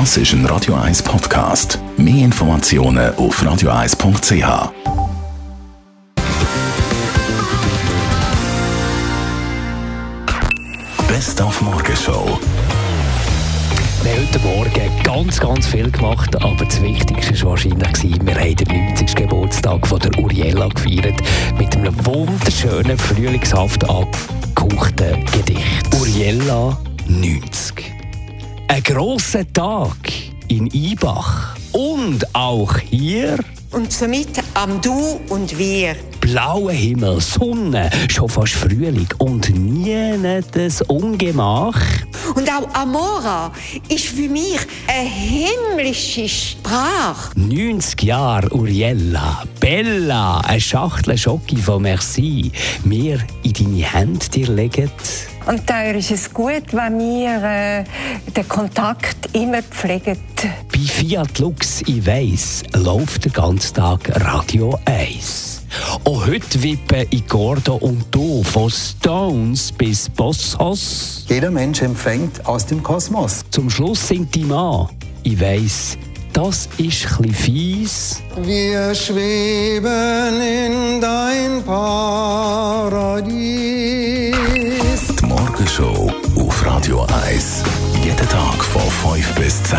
Das ist ein Radio 1 Podcast. Mehr Informationen auf radio1.ch. Best auf Morgenshow. Wir haben heute Morgen ganz, ganz viel gemacht, aber das Wichtigste war wahrscheinlich, wir haben den 90. Geburtstag von der Uriella gefeiert mit einem wunderschönen, frühlingshaft abgehauchten Gedicht. Uriella 90. Ein grosser Tag in Ibach und auch hier und somit am Du und Wir. Blauer Himmel, Sonne, schon fast Frühling und nie das Ungemach. Und auch Amora ist für mich eine himmlische Sprache. 90 Jahre Uriella, Bella, eine Schachtel Schocke von Merci, mir in deine Hände dir legen. Und daher ist es gut, wenn wir äh, den Kontakt immer pflegen. Bei Fiat Lux, ich weiss, läuft den ganzen Tag Radio 1. Auch heute wippen in Gordo und Du von Stones bis Bossos. Jeder Mensch empfängt aus dem Kosmos. Zum Schluss singt die Mann. Ich weiss, das ist chli fies. Wir schweben in dein Paradies. Die Morgenshow auf Radio 1. Jeden Tag von 5 bis 10.